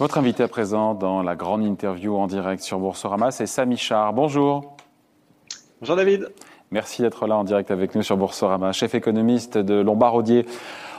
Votre invité à présent dans la grande interview en direct sur Boursorama, c'est Samy Char. Bonjour. Bonjour David. Merci d'être là en direct avec nous sur Boursorama, chef économiste de Lombard-Odier.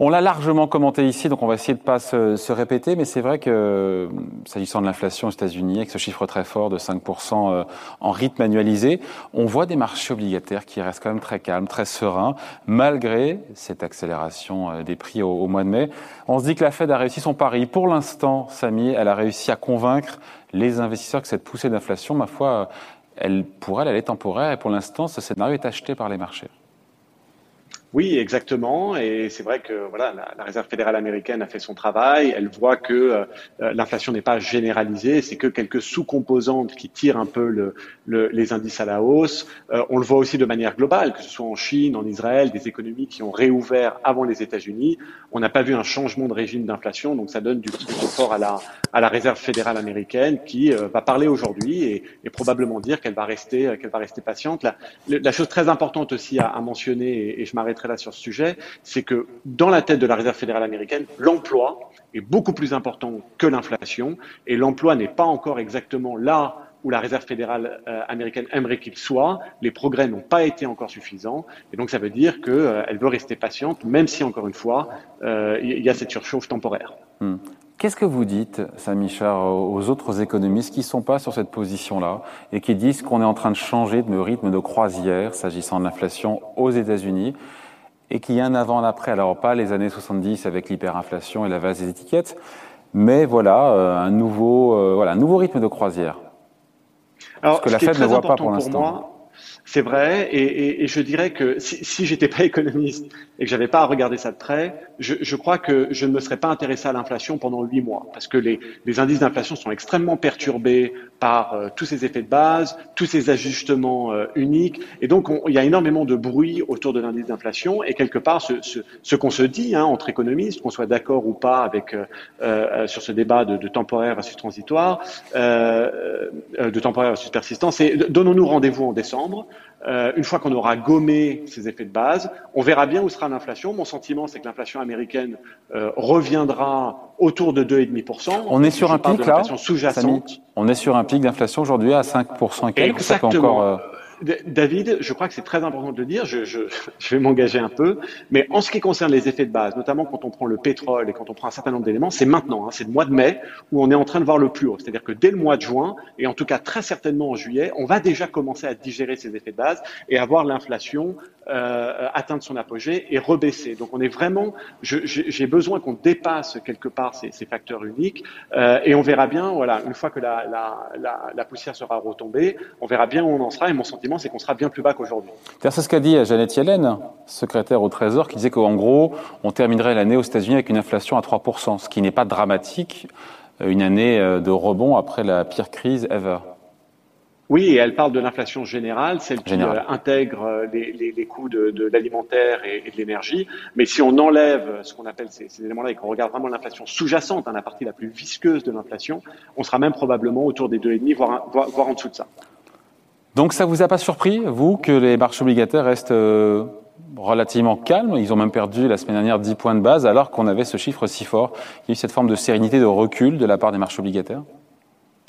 On l'a largement commenté ici, donc on va essayer de pas se, se répéter, mais c'est vrai que s'agissant de l'inflation aux États-Unis, avec ce chiffre très fort de 5% euh, en rythme annualisé, on voit des marchés obligataires qui restent quand même très calmes, très sereins, malgré cette accélération euh, des prix au, au mois de mai. On se dit que la Fed a réussi son pari. Pour l'instant, Samy, elle a réussi à convaincre les investisseurs que cette poussée d'inflation, ma foi, elle, pour elle, elle est temporaire et pour l'instant, ce scénario est acheté par les marchés. Oui, exactement. Et c'est vrai que voilà, la, Réserve fédérale américaine a fait son travail. Elle voit que euh, l'inflation n'est pas généralisée, c'est que quelques sous-composantes qui tirent un peu le, le, les indices à la hausse. Euh, on le voit aussi de manière globale, que ce soit en Chine, en Israël, des économies qui ont réouvert avant les États-Unis. On n'a pas vu un changement de régime d'inflation, donc ça donne du petit confort à la, à la Réserve fédérale américaine qui euh, va parler aujourd'hui et, et, probablement dire qu'elle va rester, qu'elle va rester patiente. La, la, chose très importante aussi à, à mentionner, et je m'arrêterai sur ce sujet, c'est que dans la tête de la Réserve fédérale américaine, l'emploi est beaucoup plus important que l'inflation et l'emploi n'est pas encore exactement là où la Réserve fédérale euh, américaine aimerait qu'il soit. Les progrès n'ont pas été encore suffisants. Et donc, ça veut dire qu'elle euh, veut rester patiente, même si, encore une fois, euh, il y a cette surchauffe temporaire. Hmm. Qu'est-ce que vous dites, Samy Char, aux autres économistes qui ne sont pas sur cette position-là et qui disent qu'on est en train de changer de rythme de croisière s'agissant de l'inflation aux États-Unis? Et qu'il y a un avant et après. Alors pas les années 70 avec l'hyperinflation et la vase des étiquettes, mais voilà euh, un nouveau euh, voilà un nouveau rythme de croisière. Alors, ce que la Fed ne voit pas pour l'instant. C'est vrai, et, je dirais que si, si j'étais pas économiste et que j'avais pas à regarder ça de près, je, crois que je ne me serais pas intéressé à l'inflation pendant huit mois, parce que les, indices d'inflation sont extrêmement perturbés par euh, tous ces effets de base, tous ces ajustements euh, uniques, et donc on, il y a énormément de bruit autour de l'indice d'inflation, et quelque part ce, qu'on se dit hein, entre économistes, qu'on soit d'accord ou pas avec euh sur ce débat de, de temporaire versus transitoire, de temporaire versus persistant, c'est donnons-nous rendez-vous en décembre. Euh, une fois qu'on aura gommé ces effets de base, on verra bien où sera l'inflation. Mon sentiment, c'est que l'inflation américaine euh, reviendra autour de 2,5%. On est sur un pic là, sous-jacente. On est sur un pic d'inflation aujourd'hui à 5% et quelques. Exactement. Ça encore, euh... David, je crois que c'est très important de le dire, je, je, je vais m'engager un peu, mais en ce qui concerne les effets de base, notamment quand on prend le pétrole et quand on prend un certain nombre d'éléments, c'est maintenant, hein, c'est le mois de mai où on est en train de voir le plus haut. C'est-à-dire que dès le mois de juin, et en tout cas très certainement en juillet, on va déjà commencer à digérer ces effets de base et à voir l'inflation euh, atteindre son apogée et rebaisser. Donc on est vraiment, j'ai besoin qu'on dépasse quelque part ces, ces facteurs uniques euh, et on verra bien, voilà, une fois que la, la, la, la, poussière sera retombée, on verra bien où on en sera et mon sentiment c'est qu'on sera bien plus bas qu'aujourd'hui. C'est ce qu'a dit Jeannette Yellen, secrétaire au Trésor, qui disait qu'en gros on terminerait l'année aux États-Unis avec une inflation à 3%, ce qui n'est pas dramatique, une année euh, de rebond après la pire crise ever. Oui, et elle parle de l'inflation générale, celle qui euh, intègre euh, les, les, les, coûts de, de l'alimentaire et, et, de l'énergie. Mais si on enlève ce qu'on appelle ces, ces éléments-là et qu'on regarde vraiment l'inflation sous-jacente, hein, la partie la plus visqueuse de l'inflation, on sera même probablement autour des 2,5, voire, voire, voire en dessous de ça. Donc ça vous a pas surpris, vous, que les marchés obligataires restent euh, relativement calmes? Ils ont même perdu la semaine dernière 10 points de base alors qu'on avait ce chiffre si fort. Il y a eu cette forme de sérénité, de recul de la part des marchés obligataires?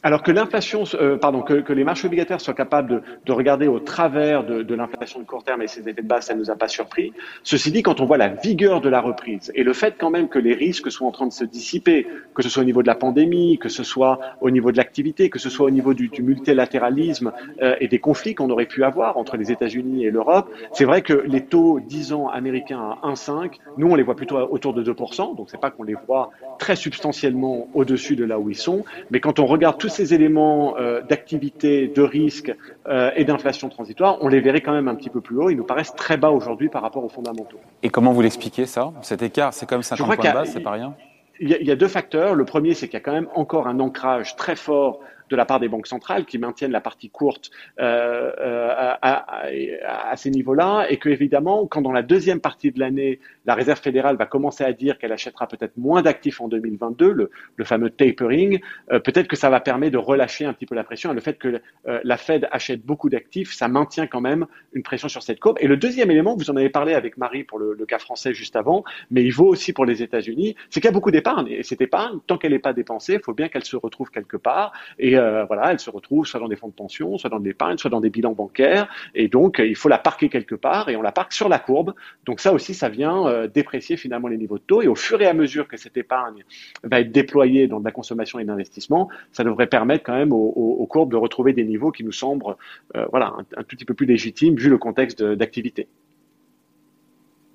Alors que l'inflation, euh, pardon, que, que, les marchés obligataires soient capables de, de regarder au travers de, de l'inflation de court terme et ses effets de base, ça ne nous a pas surpris. Ceci dit, quand on voit la vigueur de la reprise et le fait quand même que les risques soient en train de se dissiper, que ce soit au niveau de la pandémie, que ce soit au niveau de l'activité, que ce soit au niveau du, du multilatéralisme euh, et des conflits qu'on aurait pu avoir entre les États-Unis et l'Europe, c'est vrai que les taux 10 ans américains à 1,5, nous on les voit plutôt autour de 2%, donc c'est pas qu'on les voit très substantiellement au-dessus de là où ils sont, mais quand on regarde tous ces éléments euh, d'activité, de risque euh, et d'inflation transitoire, on les verrait quand même un petit peu plus haut. Ils nous paraissent très bas aujourd'hui par rapport aux fondamentaux. Et comment vous l'expliquez ça Cet écart, c'est comme 50 points de base, c'est pas rien? il y, a, deux facteurs. Le premier, c'est qu'il y a quand même encore un ancrage très fort de la part des banques centrales qui maintiennent la partie courte euh, euh à, ces niveaux-là, et que évidemment, quand dans la deuxième partie de l'année, la Réserve fédérale va commencer à dire qu'elle achètera peut-être moins d'actifs en 2022, le, fameux tapering, euh, peut-être que ça va permettre de relâcher un petit peu la pression. Et le fait que la Fed achète beaucoup d'actifs, ça maintient quand même une pression sur cette courbe. Et le deuxième élément, vous en avez parlé avec Marie pour le, cas français juste avant, mais il vaut aussi pour les États-Unis, c'est qu'il y a beaucoup d'épargne. Et cette épargne, tant qu'elle n'est pas dépensée, il faut bien qu'elle se retrouve quelque part. Euh, voilà, elle se retrouve soit dans des fonds de pension, soit dans de l'épargne, soit dans des bilans bancaires. Et donc, il faut la parquer quelque part et on la parque sur la courbe. Donc ça aussi, ça vient euh, déprécier finalement les niveaux de taux. Et au fur et à mesure que cette épargne va être déployée dans de la consommation et d'investissement, ça devrait permettre quand même aux, courbes de retrouver des niveaux qui nous semblent euh, voilà, un, un, tout petit peu plus légitimes vu le contexte d'activité.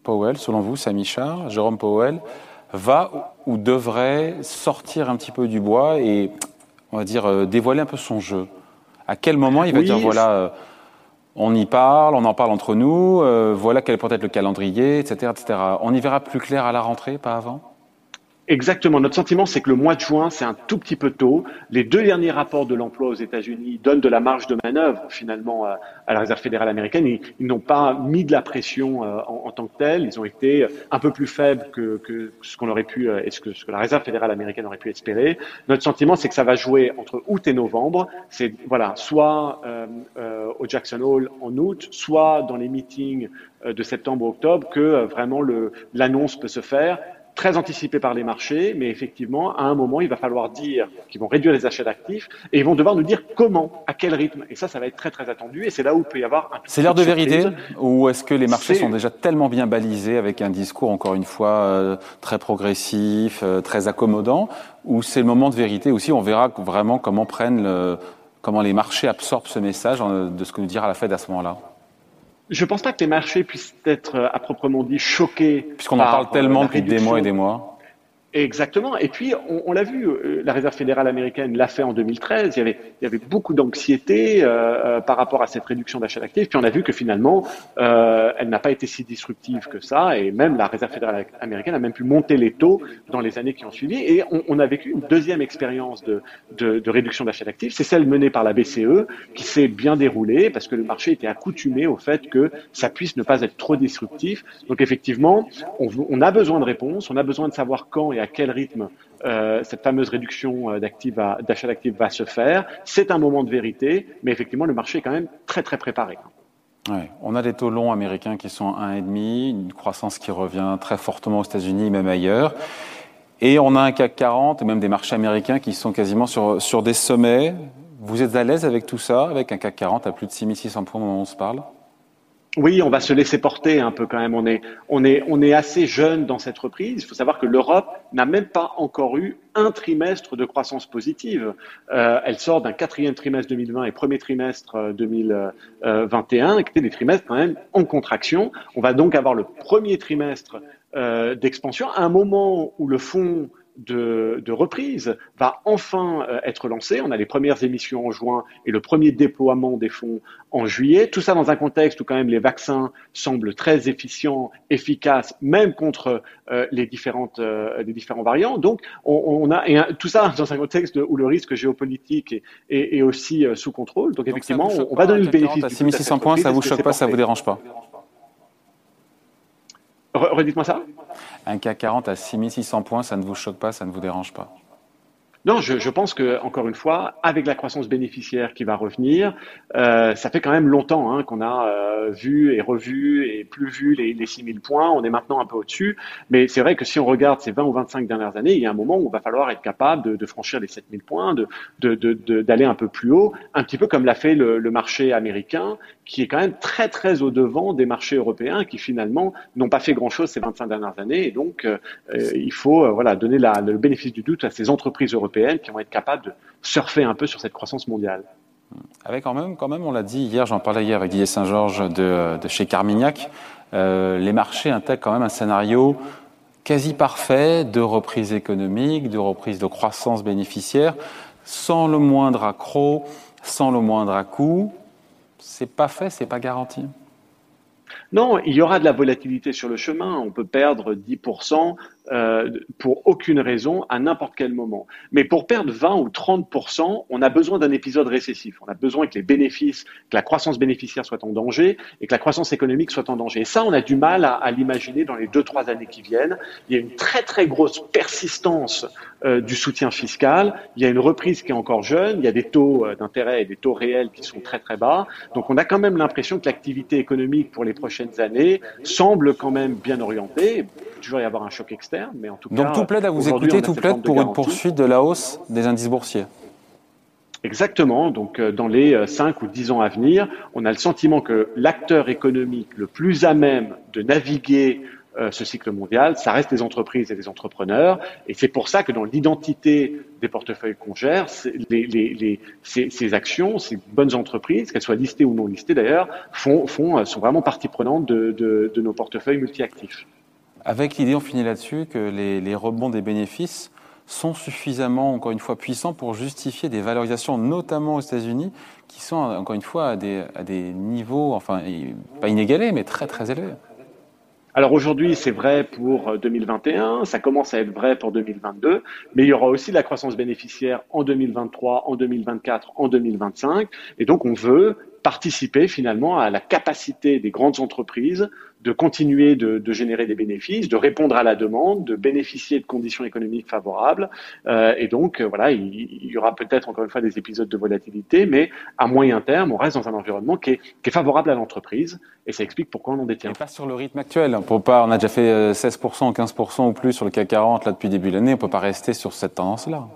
Powell, selon vous, Samy Char, Jérôme Powell, va ou devrait sortir un petit peu du bois et, on va dire, euh, dévoiler un peu son jeu À quel moment il va dire, voilà, euh, on y parle, on en parle entre nous, euh, voilà quel peut être le calendrier, etc., etc. On y verra plus clair à la rentrée, pas avant? Exactement. Notre sentiment, c'est que le mois de juin, c'est un tout petit peu tôt. Les deux derniers rapports de l'emploi aux États-Unis donnent de la marge de manœuvre finalement à, la Réserve fédérale américaine. Ils, n'ont pas mis de la pression euh, en, tant que telle. Ils ont été un peu plus faibles que, que ce qu'on aurait pu euh, et ce que, ce que, la Réserve fédérale américaine aurait pu espérer. Notre sentiment, c'est que ça va jouer entre août et novembre. C'est voilà, soit euh, euh au Jackson Hole en août, soit dans les meetings de septembre-octobre que vraiment l'annonce peut se faire très anticipé par les marchés, mais effectivement, à un moment, il va falloir dire qu'ils vont réduire les achats d'actifs et ils vont devoir nous dire comment, à quel rythme. Et ça, ça va être très très attendu et c'est là où il peut y avoir un C'est l'heure de vérité ou est-ce que les marchés sont déjà tellement bien balisés avec un discours, encore une fois, euh, très progressif, euh, très accommodant, ou c'est le moment de vérité aussi, on verra vraiment comment prennent le, comment les marchés absorbent ce message de ce que nous dira la Fed à ce moment-là je ne pense pas que les marchés puissent être euh, à proprement dit choqués. Puisqu'on en parle tellement depuis des mois et des mois. Exactement. Et puis, on, on l'a vu, euh, la Réserve fédérale américaine l'a fait en 2013. Il y avait, il y avait beaucoup d'anxiété euh, euh, par rapport à cette réduction d'achat d'actifs. Puis on a vu que finalement, euh, elle n'a pas été si disruptive que ça. Et même la Réserve fédérale américaine a même pu monter les taux dans les années qui ont suivi. Et on, on a vécu une deuxième expérience de, de, de réduction d'achat d'actifs. C'est celle menée par la BCE qui s'est bien déroulée parce que le marché était accoutumé au fait que ça puisse ne pas être trop disruptif. Donc effectivement, on, on a besoin de réponses. On a besoin de savoir quand à quel rythme euh, cette fameuse réduction euh, d'achat d'actifs va se faire. C'est un moment de vérité, mais effectivement, le marché est quand même très très préparé. On a des taux longs américains qui sont à 1,5, une croissance qui revient très fortement aux États-Unis, même ailleurs. Et on a un CAC 40 et même des marchés américains qui sont quasiment sur, sur des sommets. Vous êtes à l'aise avec tout ça, avec un CAC 40 à plus de 6600 points au moment où on se parle? Oui, on va se laisser porter un peu quand même. On est, on est, on est assez jeune dans cette reprise. Il faut savoir que l'Europe n'a même pas encore eu un trimestre de croissance positive. Euh, elle sort d'un quatrième trimestre 2020 et premier trimestre 2021, qui étaient des trimestres quand même en contraction. On va donc avoir le premier trimestre euh, d'expansion à un moment où le fonds de, de, reprise va enfin euh, être lancé. On a les premières émissions en juin et le premier déploiement des fonds en juillet. Tout ça dans un contexte où quand même les vaccins semblent très efficients, efficaces, même contre euh, les différentes euh, les différents variants. Donc on, on a et tout ça dans un contexte où le risque géopolitique est, est, est aussi euh, sous contrôle. Donc, Donc effectivement, on, va donner le bénéfice. À 6600 points, ça vous choque pas, ça vous dérange pas? Redites-moi ça. Un CAC 40 à 6600 points, ça ne vous choque pas, ça ne vous dérange pas non, je, je, pense que encore une fois, avec la croissance bénéficiaire qui va revenir, euh, ça fait quand même longtemps hein, qu'on a euh, vu et revu et plus vu les, les 6000 points. On est maintenant un peu au-dessus, mais c'est vrai que si on regarde ces 20 ou 25 dernières années, il y a un moment où il va falloir être capable de, de franchir les 7000 points, de, d'aller un peu plus haut, un petit peu comme l'a fait le, le, marché américain, qui est quand même très très au devant des marchés européens, qui finalement n'ont pas fait grand-chose ces 25 dernières années, et donc euh, il faut euh, voilà donner la, le bénéfice du doute à ces entreprises européennes qui vont être capables de surfer un peu sur cette croissance mondiale. Avec quand même, quand même, on l'a dit hier, j'en parlais hier avec Didier Saint-Georges de, de, chez Carmignac, euh, les marchés intègrent quand même un scénario quasi parfait de reprise économique, de reprise de croissance bénéficiaire, sans le moindre accroc, sans le moindre à-coup. C'est pas fait, c'est pas garanti. Non, il y aura de la volatilité sur le chemin. On peut perdre 10% euh, pour aucune raison à n'importe quel moment. Mais pour perdre 20 ou 30% on a besoin d'un épisode récessif. On a besoin que les bénéfices, que la croissance bénéficiaire soit en danger et que la croissance économique soit en danger. Et ça, on a du mal à, l'imaginer dans les deux trois années qui viennent. Il y a une très très grosse persistance euh, du soutien fiscal. Il y a une reprise qui est encore jeune. Il y a des taux euh, d'intérêt et des taux réels qui sont très très bas. Donc on a quand même l'impression que l'activité économique pour les prochaines années semble quand même bien orientée. Il peut toujours y avoir un choc externe, mais en tout cas. Donc tout plaide à vous écouter, tout plaide pour une poursuite de la hausse des indices boursiers. Exactement. Donc, euh, dans les 5 ou 10 ans à venir, on a le sentiment que l'acteur économique le plus à même de naviguer euh, ce cycle mondial, ça reste les entreprises et les entrepreneurs. Et c'est pour ça que dans l'identité des portefeuilles qu'on gère, les, les, ces, ces, actions, ces bonnes entreprises, qu'elles soient listées ou non listées d'ailleurs, font, font, euh, sont vraiment partie prenante de, de, de nos portefeuilles multi-actifs. Avec l'idée, on finit là-dessus, que les, rebonds des bénéfices sont suffisamment, encore une fois, puissants pour justifier des valorisations, notamment aux États-Unis, qui sont, encore une fois, à des, à des niveaux, enfin, pas inégalés, mais très, très élevés. Alors aujourd'hui, c'est vrai pour 2021, ça commence à être vrai pour 2022, mais il y aura aussi de la croissance bénéficiaire en 2023, en 2024, en 2025. Et donc, on veut participer finalement à la capacité des grandes entreprises de continuer de, de, générer des bénéfices, de répondre à la demande, de bénéficier de conditions économiques favorables. Euh, et donc, euh, voilà, il, y aura peut-être encore une fois des épisodes de volatilité, mais à moyen terme, on reste dans un environnement qui est, qui est favorable à l'entreprise. Et ça explique pourquoi on en détient. Et pas sur le rythme actuel. Pas, on a déjà fait 16%, 15% ou plus sur le CAC 40 là depuis début de l'année. On peut pas rester sur cette tendance-là.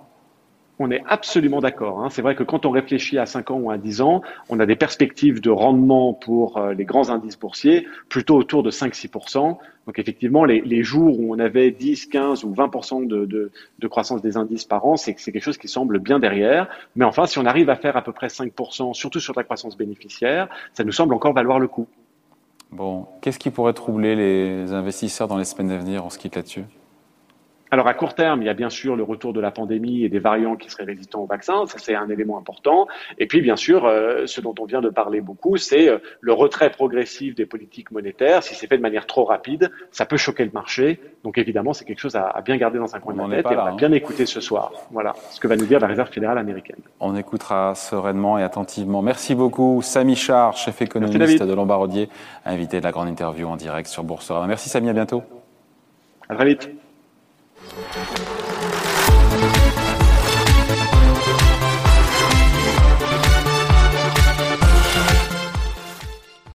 On est absolument d'accord. Hein. C'est vrai que quand on réfléchit à 5 ans ou à 10 ans, on a des perspectives de rendement pour euh, les grands indices boursiers plutôt autour de 5-6%. Donc effectivement, les, jours où on avait 10, 15 ou 20% de, de, de, croissance des indices par an, c'est quelque chose qui semble bien derrière. Mais enfin, si on arrive à faire à peu près 5%, surtout sur la croissance bénéficiaire, ça nous semble encore valoir le coup. Bon, qu'est-ce qui pourrait troubler les investisseurs dans les semaines à venir? On se quitte là-dessus. Alors à court terme, il y a bien sûr le retour de la pandémie et des variants qui seraient résistants au vaccin, ça c'est un élément important. Et puis bien sûr, euh, ce dont on vient de parler beaucoup, c'est euh, le retrait progressif des politiques monétaires. Si c'est fait de manière trop rapide, ça peut choquer le marché. Donc évidemment, c'est quelque chose à, à, bien garder dans un coin on de la tête et là, on va hein. bien écouter ce soir. Voilà ce que va nous dire la Réserve fédérale américaine. On écoutera sereinement et attentivement. Merci beaucoup, Samy Char, chef économiste de Lombardier, invité de la grande interview en direct sur Boursorama. Merci Samy, à bientôt. À très vite. Thank you.